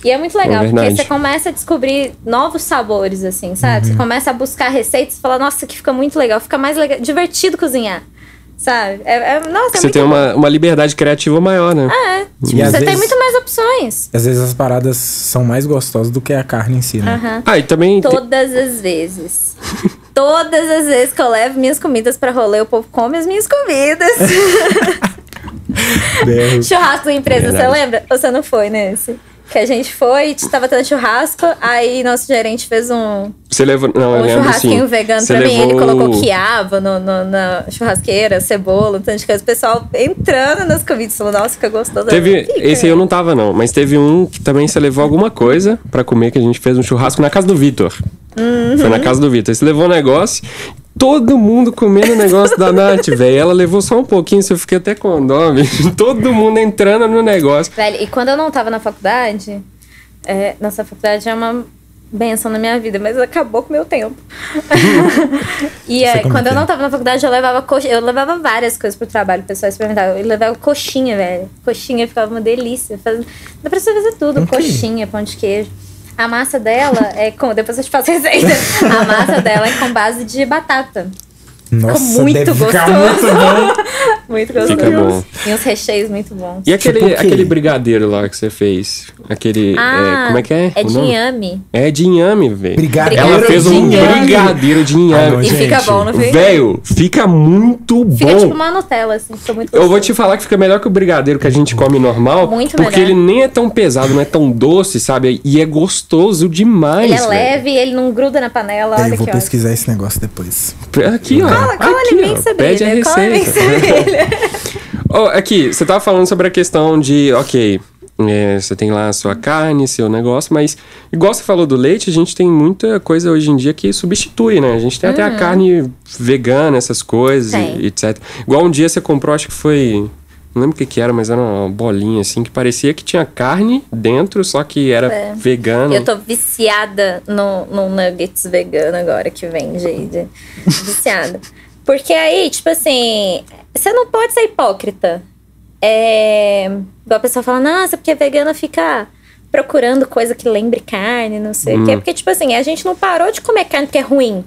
E é muito legal, É porque você começa a descobrir novos sabores, assim, sabe? Uhum. Você começa a buscar receitas e fala, nossa, que fica muito legal, fica mais legal, divertido cozinhar, sabe? É, é- nossa, é Você muito tem bom. uma, uma liberdade criativa maior, né? É, tipo, você tem vezes- muito mais opções. Às vezes as paradas são mais gostosas do que a carne em si, né? Aham. Ah, e também. tem- Todas as vezes. Todas as vezes que eu levo minhas comidas pra rolê, o povo come as minhas comidas. Churrasco da empresa, você Verdade. lembra? Ou você não foi nesse? Que a gente foi, tava tendo churrasco, aí nosso gerente fez um, Você levou. Não, um lembro churrasquinho vegano você pra mim. Ele colocou quiabo no, no- na churrasqueira, cebola, um tanto de coisa. O pessoal entrando nas comidas, falou, nossa, fica gostoso. Teve, Fica, esse aí eu não tava, não. Mas teve um que também você levou alguma coisa pra comer, que a gente fez um churrasco na casa do Vitor. Uhum. Foi na casa do Vitor. Você levou um negócio, todo mundo comendo o negócio da Nath, velho. Ela levou só um pouquinho, você fiquei até com dó. Todo mundo entrando no negócio. Velho, e quando eu não tava na faculdade, é, nossa faculdade é uma benção na minha vida, mas acabou com o meu tempo. e é, quando que eu é. não tava na faculdade, eu levava coxinha, eu levava várias coisas pro trabalho, o pessoal experimentava. Eu levava coxinha, velho. Coxinha ficava uma delícia. Faz- Dá pra você fazer tudo, Ok. coxinha, pão de queijo. A massa dela é com. Depois eu te faço a receita. A massa dela é com base de batata. Nossa, muito deve ficar gostoso. muito bom. Muito gostoso. Fica bom. E uns recheios muito bons. E aquele, Tipo aquele brigadeiro lá que você fez? Aquele. é, como é que é? É de inhame. É de inhame, velho. Brigadeiro Ela fez um inhame. brigadeiro de Ah, inhame. não, E fica bom, não fica? Velho, fica muito bom. Fica tipo uma Nutella, assim. Fica muito Eu vou gostoso. te falar que fica melhor que o brigadeiro que a gente come normal. Muito porque melhor. ele nem é tão pesado, não é tão doce, sabe? E é gostoso demais. Ele é velho. leve, ele não gruda na panela. É, Olha eu vou pesquisar esse negócio depois. Aqui, ó. Cola, cola aqui, você Pede a. Cola que receita. brilha. Ó, aqui, você tava falando sobre a questão de, ok, é, você tem lá a sua carne, seu negócio, mas igual você falou do leite, a gente tem muita coisa hoje em dia que substitui, né? A gente tem até a carne vegana, essas coisas, e etc. Igual um dia você comprou, acho que foi. Não lembro o que, que era, mas era uma bolinha assim que parecia que tinha carne dentro, só que era É. vegano. Eu tô viciada no, no nuggets vegano agora que vem, gente. Viciada. Porque aí, tipo assim, você não pode ser hipócrita. É. Igual a pessoa fala, nossa, porque vegana fica procurando coisa que lembre carne, não sei o Hum. quê. Porque, tipo assim, a gente não parou de comer carne porque é ruim.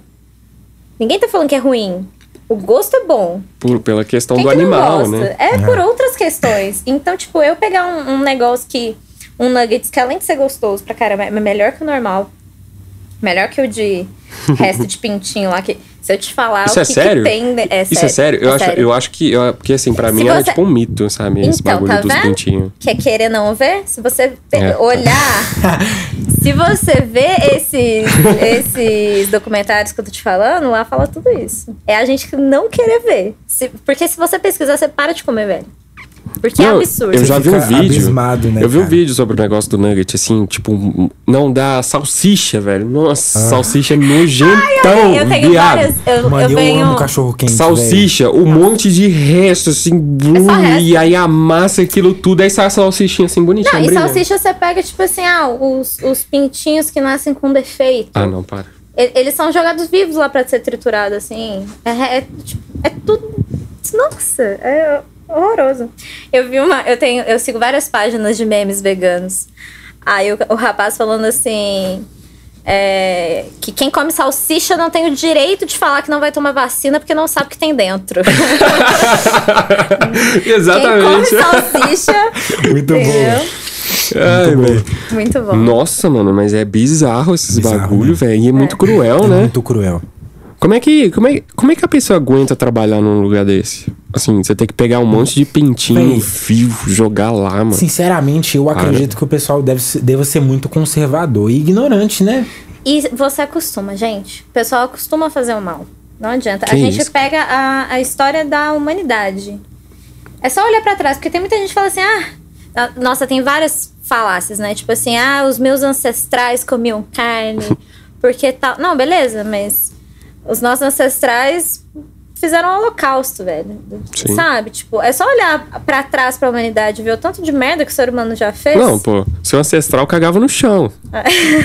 Ninguém tá falando que é ruim. O gosto é bom. Por, pela questão Quem do que não animal, gosta? né? É por outras questões. Então, tipo, eu pegar um, um negócio que. Um nuggets que além de ser gostoso pra caramba, é melhor que o normal. Melhor que o de resto de pintinho lá. Que, se eu te falar Isso o é que, sério? que tem. É Isso é sério? Eu, acho, eu acho que. Eu, porque assim, pra mim Se era você- tipo um mito, sabe? Esse Então, bagulho tá dos vendo? pintinhos. Quer querer não ver? Se você É. olhar. se você vê esses, esses documentários que eu tô te falando, lá fala tudo isso. É a gente que não querer ver. Se- porque se você pesquisar, você para de comer, velho. Porque é Não, absurdo. Eu já vi um vídeo. abismado, né, eu vi um cara? vídeo sobre o negócio do nugget, assim, tipo, um- não dá salsicha, velho. Nossa, salsicha nojentão, eu tenho viado. várias. Eu, Mano, eu eu, venho. amo cachorro quente. Salsicha, um monte de resto, assim, blum, É resto. e aí amassa aquilo tudo, aí sai a salsichinha assim, bonitinha. Não, e brilhante. salsicha você pega, tipo assim, ah, os, os pintinhos que nascem com defeito. Ah, não, para. Eles são jogados vivos lá pra ser triturado, assim. É, é, tipo, é tudo. Nossa, é horroroso. Eu vi uma. Eu tenho. Eu sigo várias páginas de memes veganos. Aí o, o rapaz falando assim. é, que quem come salsicha não tem o direito de falar que não vai tomar vacina porque não sabe o que tem dentro. Exatamente. Quem come salsicha. Muito entendeu? bom. Ai, Muito velho. Muito bom. Nossa, mano, mas é bizarro esses Bizarro, bagulho, né? velho. E é muito É. cruel, É né? muito cruel. Como é que como é, como é que a pessoa aguenta trabalhar num lugar desse? Assim, você tem que pegar um monte de pintinho vivo, jogar lá, mano. Sinceramente, eu Cara. acredito que o pessoal deve ser, deva ser muito conservador e ignorante, né? E você acostuma, gente. O pessoal acostuma a fazer o mal. Não adianta. Que a gente isso? pega a, a história da humanidade. É só olhar pra trás, porque tem muita gente que fala assim: ah, ah, nossa, tem várias falácias, né? Tipo assim, ah, os meus ancestrais comiam carne, porque tal. Não, beleza, mas os nossos ancestrais fizeram um holocausto, velho. Sim. Sabe? Tipo, é só olhar pra trás pra humanidade e ver o tanto de merda que o ser humano já fez. Não, pô, seu ancestral cagava no chão.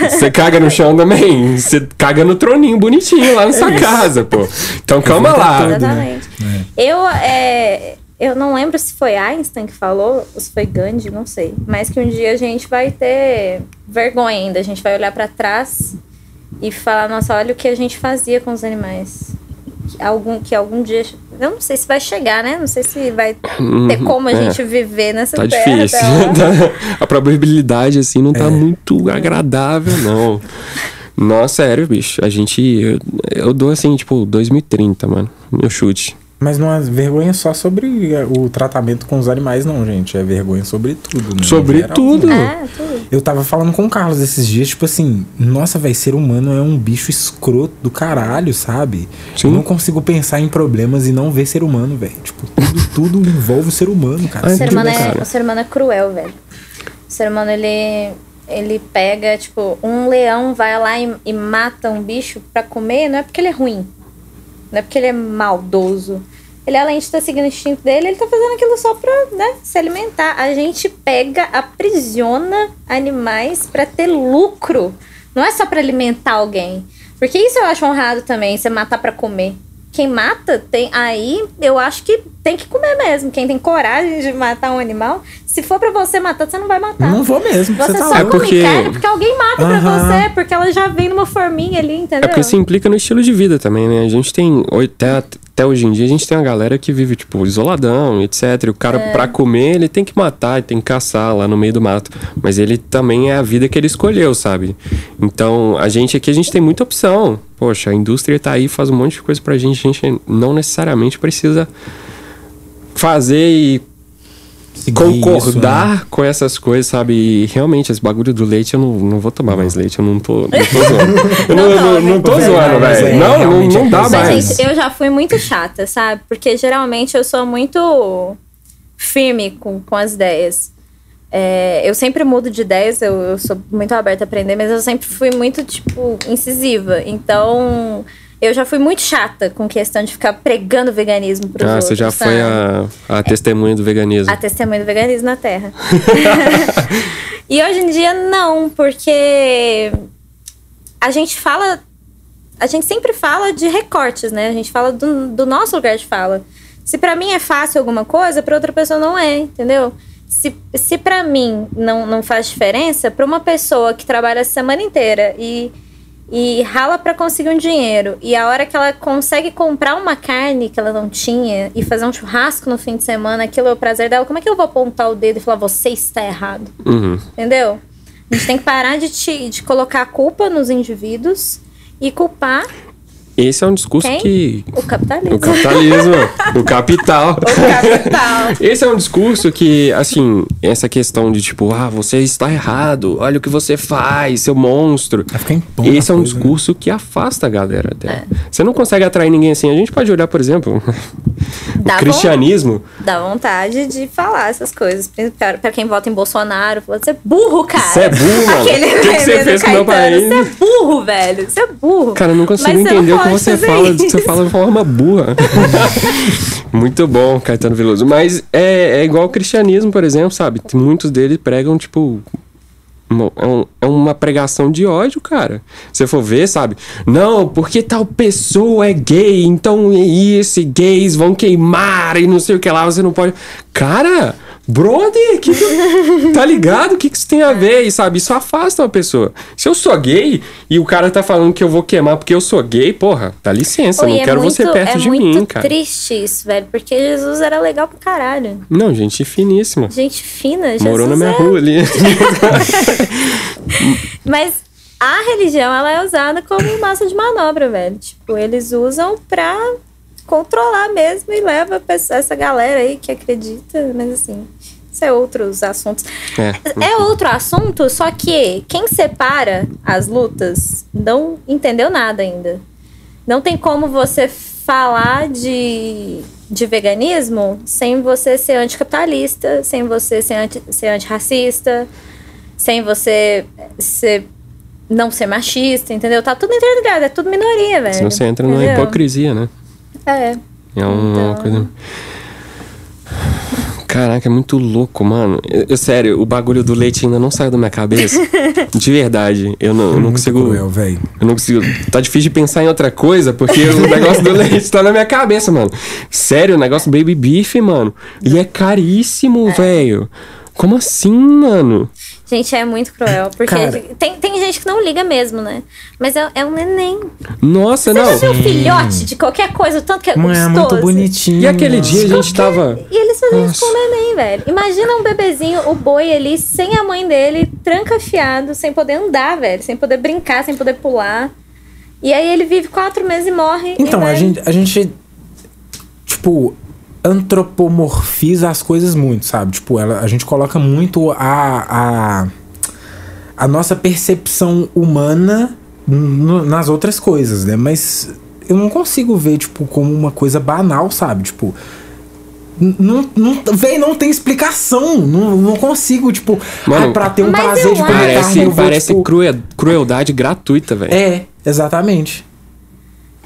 Você caga no chão também. Você caga no troninho bonitinho lá na sua casa, pô. Então calma lá. Exatamente. Eu, é, eu não lembro se foi Einstein que falou, ou se foi Gandhi, não sei. Mas que um dia a gente vai ter vergonha ainda. A gente vai olhar pra trás e falar, nossa, olha o que a gente fazia com os animais. Que algum, que algum dia. Eu não sei se vai chegar, né? Não sei se vai ter como a é. gente viver nessa Tá terra. difícil. lá. a probabilidade, assim, não É. tá muito agradável, não. Nossa, sério, bicho. A gente. Eu, eu dou assim, tipo, 2030, mano. Meu chute. Mas não é vergonha só sobre é, o tratamento com os animais, não, gente. É vergonha sobre tudo, né? Sobre tudo. É, tudo. Eu tava falando com o Carlos esses dias, tipo assim, nossa, velho, ser humano é um bicho escroto do caralho, sabe? Sim. Eu não consigo pensar em problemas e não ver ser humano, velho. Tipo, tudo, tudo envolve o ser humano, cara. O ser, humano é, cara. o ser humano é cruel, velho. O ser humano, ele, ele pega, tipo, um leão vai lá e, e mata um bicho pra comer, não é porque ele é ruim. Não é porque ele é maldoso. Ele, além de estar seguindo o instinto dele, ele tá fazendo aquilo só pra, né, se alimentar. A gente pega, aprisiona animais pra ter lucro. Não é só pra alimentar alguém. Porque isso eu acho honrado também, você matar pra comer. Quem mata, tem aí eu acho que tem que comer mesmo. Quem tem coragem de matar um animal, se for pra você matar, você não vai matar. Não vou mesmo, Você, você tá só É porque- carne porque alguém mata pra Aham. você, porque ela já vem numa forminha ali, entendeu? É porque se implica no estilo de vida também, né? A gente tem. Até, até hoje em dia, a gente tem uma galera que vive, tipo, isoladão, etc. E o cara, É. pra comer, ele tem que matar, ele tem que caçar lá no meio do mato. Mas ele também é a vida que ele escolheu, sabe? Então, a gente aqui, a gente tem muita opção. Poxa, a indústria tá aí, faz um monte de coisa pra gente. A gente não necessariamente precisa fazer e concordar isso, né? com essas coisas, sabe? E realmente, esse bagulho do leite, eu não, não vou tomar mais leite, eu não tô, não tô zoando. Eu não, não, não, não tô Não, zoando, velho. é, Não, não, não é dá. Mas, mais. gente, eu já fui muito chata, sabe? Porque geralmente eu sou muito firme com, com as ideias. É, eu sempre mudo de ideias, eu, eu sou muito aberta a aprender, mas eu sempre fui muito, tipo, incisiva. Então, eu já fui muito chata com questão de ficar pregando veganismo pros Ah, outros. você já foi sabe? a, a testemunha do veganismo. A testemunha do veganismo na Terra. e hoje em dia, não, porque a gente fala. A gente sempre fala de recortes, né? A gente fala do, do nosso lugar de fala. Se pra mim é fácil alguma coisa, pra outra pessoa não é, entendeu? Se, se pra mim não, não faz diferença, pra uma pessoa que trabalha a semana inteira e, e rala pra conseguir um dinheiro, e a hora que ela consegue comprar uma carne que ela não tinha e fazer um churrasco no fim de semana, aquilo é o prazer dela, como é que eu vou apontar o dedo e falar, você está errado? Uhum. Entendeu? A gente tem que parar de, te, de colocar a culpa nos indivíduos e culpar Esse é um discurso Quem? que. o capitalismo. O capitalismo, o capital. O capital. Esse é um discurso que, assim, essa questão de tipo, ah, você está errado, olha o que você faz, seu monstro. Vai ficar impondo Esse é um coisa, né? discurso que afasta a galera até. É. Você não consegue atrair ninguém assim. A gente pode olhar, por exemplo, Dá o cristianismo. Dá vontade de falar essas coisas. Pra, pra quem vota em Bolsonaro, você é burro, cara. Você é burro, mano. Aquele O que que você fez com meu país? Você é burro, velho. Você é burro. Cara, eu não consigo Mas você não entender o que você fala. isso. Você fala de forma burra. Muito bom, Caetano Veloso. Mas é, é igual o cristianismo, por exemplo, sabe? Muitos deles pregam, tipo. É, é uma pregação de ódio, cara. Se você for ver, sabe? Não, porque tal pessoa é gay, então esse gays vão queimar e não sei o que lá, você não pode. Cara, brother, que que- tá ligado? O que, que isso tem a ver? E sabe, isso afasta uma pessoa. Se eu sou gay e o cara tá falando que eu vou queimar porque eu sou gay, porra, dá licença, e não é quero muito, você perto é de muito mim, cara. triste isso, velho. Porque Jesus era legal pra caralho. Não, gente finíssima. Gente fina. Jesus Morou na minha é- rua ali. Mas a religião, ela é usada como massa de manobra, velho. Tipo, eles usam pra controlar mesmo e leva essa galera aí que acredita, mas assim, isso é outros assuntos. É. É outro assunto, só que quem separa as lutas não entendeu nada ainda. Não tem como você falar de, de veganismo sem você ser anticapitalista, sem você ser, anti, ser antirracista, sem você ser, não ser machista, entendeu? Tá tudo interligado, é tudo minoria, velho. Senão você entra numa entendeu? hipocrisia, né? É. É uma Então- coisa. Caraca, é muito louco, mano. Eu, eu- sério, o bagulho do leite ainda não saiu da minha cabeça. De verdade. Eu não, eu não Muito consigo. cruel, velho. Eu não consigo. Tá difícil de pensar em outra coisa, porque o negócio do leite tá na minha cabeça, mano. Sério, o negócio baby beef, mano. E é caríssimo, velho. Como assim, mano? Gente, é muito cruel. Porque Cara. tem, tem gente que não liga mesmo, né? Mas é, é um neném. Nossa, Você não. já viu um filhote de qualquer coisa, o tanto que é é gostoso? muito bonitinho. E aquele dia a gente tava. E eles fazem isso com o neném, velho. Imagina um bebezinho, o boi ali, sem a mãe dele, trancafiado, sem poder andar, velho. Sem poder brincar, sem poder pular. E aí ele vive quatro meses e morre. Então, e a gente, a gente. Tipo, antropomorfiza as coisas muito, sabe? Tipo, ela, a gente coloca muito a, a, a nossa percepção humana no- nas outras coisas, né? Mas eu não consigo ver, tipo, como uma coisa banal, sabe? Tipo. Não, não, véi, não tem explicação. Não, não consigo, tipo, Mano, ah, pra ter um prazer de comer Parece, carne, eu vou, parece tipo, cruel- crueldade gratuita, velho. É, exatamente.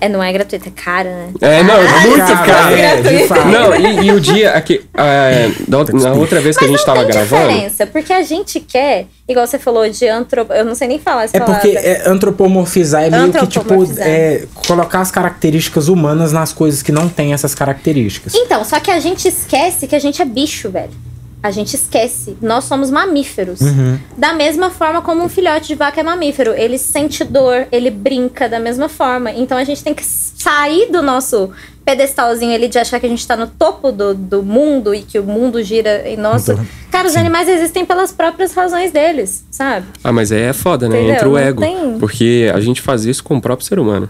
É, não é gratuito, é caro, né? É, não, Caralho, muito Cara, caro. é, de fato. Não, e, e o dia aqui. ah, da outra- na outra vez que Mas a gente não tava tem gravando. diferença, porque a gente quer, igual você falou de antropo... Eu não sei nem falar essa É porque é, antropomorfizar é meio que, tipo, é, colocar as características humanas nas coisas que não têm essas características. Então, só que a gente esquece que a gente é bicho, velho. A gente esquece. Nós somos mamíferos. Uhum. Da mesma forma como um filhote de vaca é mamífero. Ele sente dor, ele brinca da mesma forma. Então a gente tem que sair do nosso pedestalzinho ali de achar que a gente tá no topo do, do mundo e que o mundo gira em nosso. Então, Cara, os sim. animais existem pelas próprias razões deles, sabe? Ah, mas aí é foda, né? Entendeu? Entra o Não ego. tem- Porque a gente faz isso com o próprio ser humano.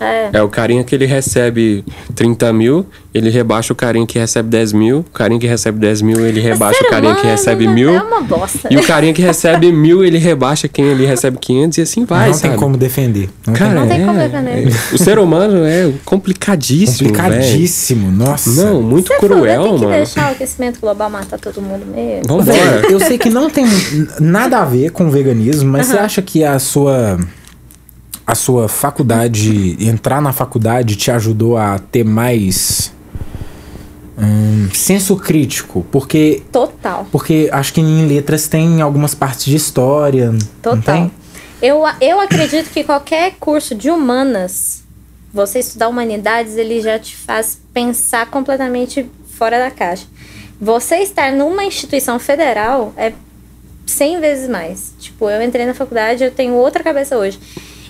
É. É o carinha que ele recebe 30 mil, ele rebaixa o carinha que recebe 10 mil. O carinha que recebe 10 mil, ele rebaixa Ser o carinha que humano recebe é mil. uma bosta. E o carinha que recebe mil, ele rebaixa quem ele recebe 500 e assim vai, não sabe? tem como defender. Não Cara, Não tem é, como defender. é- o ser humano é tem complicadíssimo, complicadíssimo. Nossa. Não, muito Você falou, cruel, tem que mano. deixar o aquecimento global matar todo mundo mesmo. Vambora. Eu sei que não tem nada a ver com veganismo, mas você acha que a sua a sua faculdade, entrar na faculdade te ajudou a ter mais hum, senso crítico? Porque Total. porque acho que em letras tem algumas partes de história, Total. Eu, eu acredito que qualquer curso de humanas, você estudar humanidades, ele já te faz pensar completamente fora da caixa. Você estar numa instituição federal é 100 vezes mais. Tipo, eu entrei na faculdade, eu tenho outra cabeça hoje.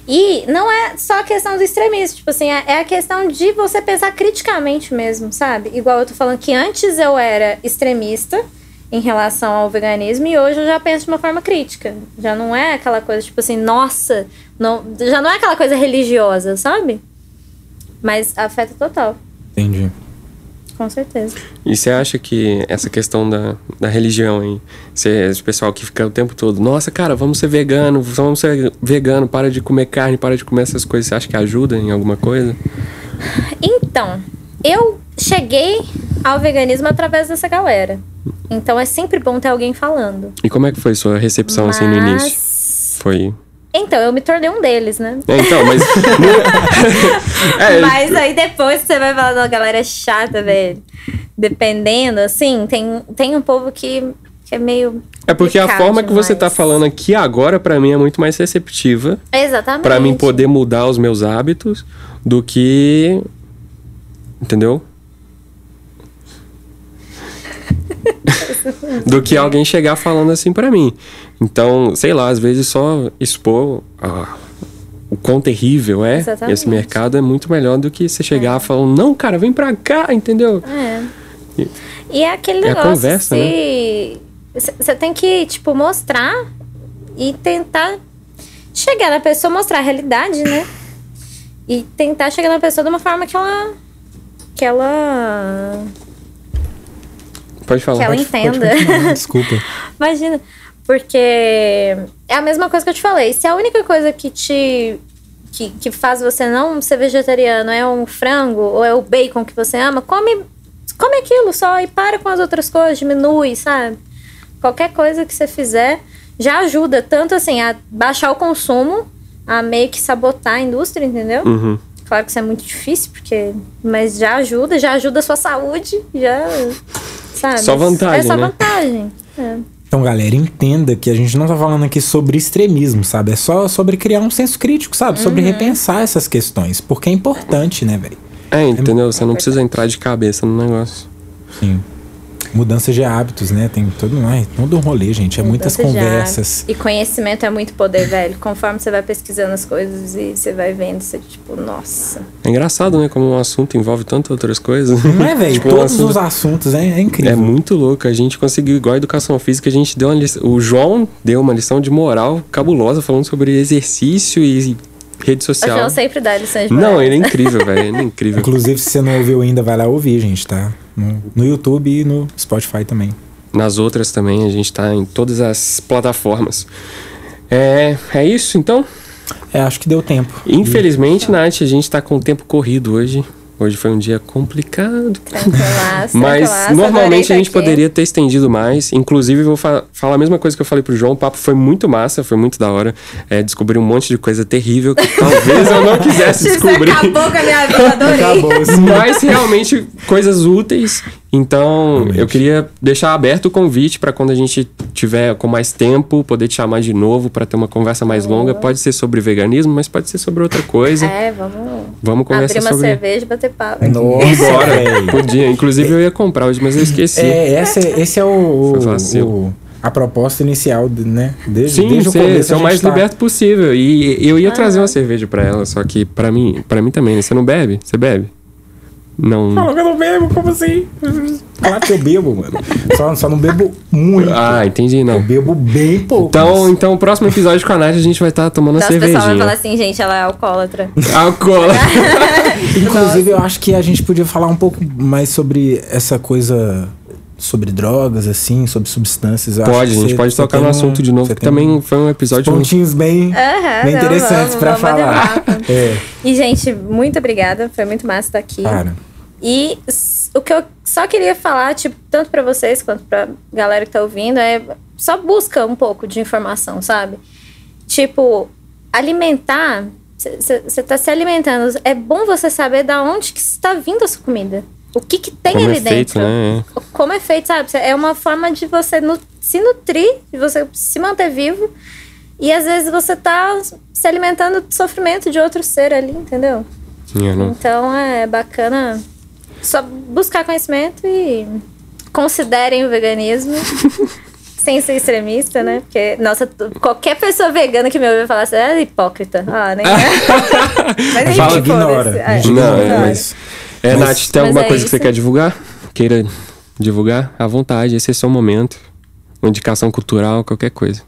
E não é só a questão do extremismo, tipo assim, é é a questão de você pensar criticamente mesmo, sabe? Igual eu tô falando que antes eu era extremista em relação ao veganismo e hoje eu já penso de uma forma crítica. Já não é aquela coisa, tipo assim, nossa, não, já não é aquela coisa religiosa, sabe? Mas afeta total, Entendi. Com certeza. E você acha que essa questão da, da religião aí, você, esse pessoal que fica o tempo todo, nossa, cara, vamos ser vegano, vamos ser vegano, para de comer carne, para de comer essas coisas, você acha que ajuda em alguma coisa? Então, eu cheguei ao veganismo através dessa galera. Então é sempre bom ter alguém falando. E como é que foi sua recepção assim no início? Mas- Foi. Então, eu me tornei um deles, né? É, então, mas. é, Mas aí depois você vai falar, a galera é chata, velho. Dependendo, assim, tem, tem um povo que, que é meio. é porque a forma que você tá demais. falando aqui agora, pra mim, é muito mais receptiva. Exatamente. Pra mim poder mudar os meus hábitos do que. Entendeu? do que alguém chegar falando assim pra mim. Então, sei lá, às vezes só expor ah, o quão terrível é Exatamente. esse mercado é muito melhor do que você chegar falando, não, cara, vem pra cá, entendeu? É. E é aquele É a negócio, conversa, né? se... Você tem que, tipo, mostrar e tentar chegar na pessoa, mostrar a realidade, né? E tentar chegar na pessoa de uma forma que ela... Que ela... Pode falar. Que ela Pode- pode entenda. continuar, Desculpa. Imagina. Porque é a mesma coisa que eu te falei. Se a única coisa que te. Que, que faz você não ser vegetariano é um frango ou é o bacon que você ama, come, come aquilo só e para com as outras coisas, diminui, sabe? Qualquer coisa que você fizer já ajuda tanto assim a baixar o consumo, a meio que sabotar a indústria, entendeu? Uhum. Claro que isso é muito difícil, porque. Mas já ajuda, já ajuda a sua saúde, já. Sabe? Só vantagem, É só né? vantagem. É. Então, galera, entenda que a gente não tá falando aqui sobre extremismo, sabe? É só sobre criar um senso crítico, sabe? Sobre Uhum. repensar essas questões. Porque é importante, né, velho? É, entendeu? Você não precisa entrar de cabeça no negócio. Sim. Mudança de hábitos, né? Tem todo, ai, todo um rolê, gente. É muitas Mudança de conversas. E conhecimento é muito poder, velho. Conforme você vai pesquisando as coisas e você vai vendo, você, tipo, nossa. É engraçado, né? Como um assunto envolve tantas outras coisas. Não é, velho? Tipo, um Todos assunto- os assuntos, é, é incrível. É muito louco. A gente conseguiu, igual a educação física, a gente deu uma lição. O João deu uma lição de moral cabulosa falando sobre exercício e rede O social. João sempre dá de Não, ele é incrível, velho. Ele é incrível. Inclusive, se você não ouviu ainda, vai lá ouvir, gente, tá? No, no YouTube e no Spotify também. Nas outras também, a gente tá em todas as plataformas. É, é isso, então? É, acho que deu tempo. Infelizmente, Nath, a gente tá com o tempo corrido hoje. Hoje foi um dia complicado. Tranquilaço, Mas tranquilaço, normalmente a gente aqui. poderia ter estendido mais. Inclusive, vou fa- falar a mesma coisa que eu falei pro João. O papo foi muito massa, foi muito da hora. É, descobri um monte de coisa terrível que talvez eu não quisesse Isso descobrir. acabou com a minha vida, adorei. Acabou. Mas realmente coisas úteis. Então, Realmente. eu queria deixar aberto o convite para quando a gente tiver com mais tempo, poder te chamar de novo para ter uma conversa mais longa. Pode ser sobre veganismo, mas pode ser sobre outra coisa. É, vamos Vamos conversar abrir uma sobre. cerveja e bater papo. Nossa, Bora, velho. podia. Inclusive eu ia comprar hoje, mas eu esqueci. É, esse, é- esse é o, o- a proposta inicial, né? Desde, Sim, desde o ser, começo. ser o mais tá- liberto possível. E eu ia trazer uma cerveja pra ela, só que pra mim, para mim também, né? Você não bebe? Você bebe? Não. Fala que eu não bebo, como assim? Claro que eu bebo, mano. Só, só não bebo muito. Ah, entendi, Eu não. bebo bem pouco. Então, mas- então o próximo episódio com a Nath a gente vai estar tomando uma Então, o pessoal vai cervejinha. falar assim, gente, ela é alcoólatra. Álcool. Inclusive, eu acho que a gente podia falar um pouco mais sobre essa coisa. Sobre drogas, assim, sobre substâncias. Eu Pode, a gente pode tocar no um- assunto de novo, que também um- foi um episódio. pontinhos bem, Aham, bem não, interessantes bater falar. É, E, gente, muito obrigada. Foi muito massa estar aqui. cara. E o que eu só queria falar, tipo, tanto pra vocês quanto pra galera que tá ouvindo, é só busca um pouco de informação, sabe? Tipo, alimentar, você tá se alimentando, é bom você saber da onde que está vindo a sua comida. O que que tem Como ali é feito, dentro. né? Como é feito, sabe? É uma forma de você se nutrir, de você se manter vivo. E às vezes você tá se alimentando do sofrimento de outro ser ali, entendeu? É, não- Então é bacana só buscar conhecimento e considerem o veganismo. sem ser extremista, né? Porque, nossa, qualquer pessoa vegana que me ouve falar assim, é hipócrita. Ah, nem é. Mas Fala, ignora. gente Não, é, mas- É, Mas- Nath, tem alguma é coisa que você isso. quer divulgar? Queira divulgar? À vontade, esse é seu momento. Uma indicação cultural, qualquer coisa.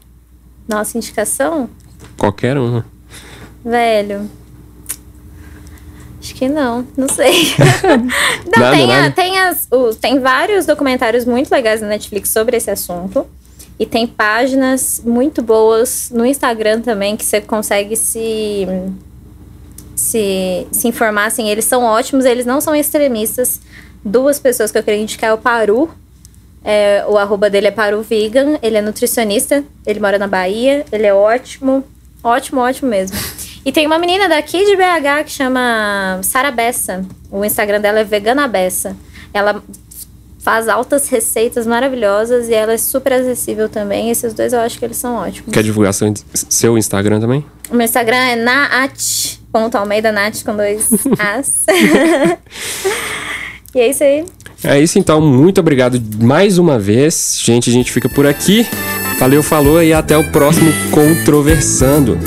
Nossa, indicação? Qualquer uma. Velho. Acho que não, não sei. não, Nada, tem, a- nada? tem, as, o- tem vários documentários muito legais na Netflix sobre esse assunto. E tem páginas muito boas no Instagram também que você consegue se, se, se informar. Assim, eles são ótimos, eles não são extremistas. Duas pessoas que eu queria indicar é o Paru. É, o arroba dele é Paru Vegan. Ele é nutricionista. Ele mora na Bahia. Ele é ótimo. Ótimo, ótimo mesmo. E tem uma menina daqui de BH que chama Sara Bessa. O Instagram dela é Vegana Bessa. Ela faz altas receitas maravilhosas e ela é super acessível também. Esses dois eu acho que eles são ótimos. Quer divulgação de seu Instagram também? O meu Instagram é naat.almeida, Nath com dois As. e é isso aí. É isso então, muito obrigado mais uma vez. Gente, a gente fica por aqui. Valeu, falou e até o próximo Controversando.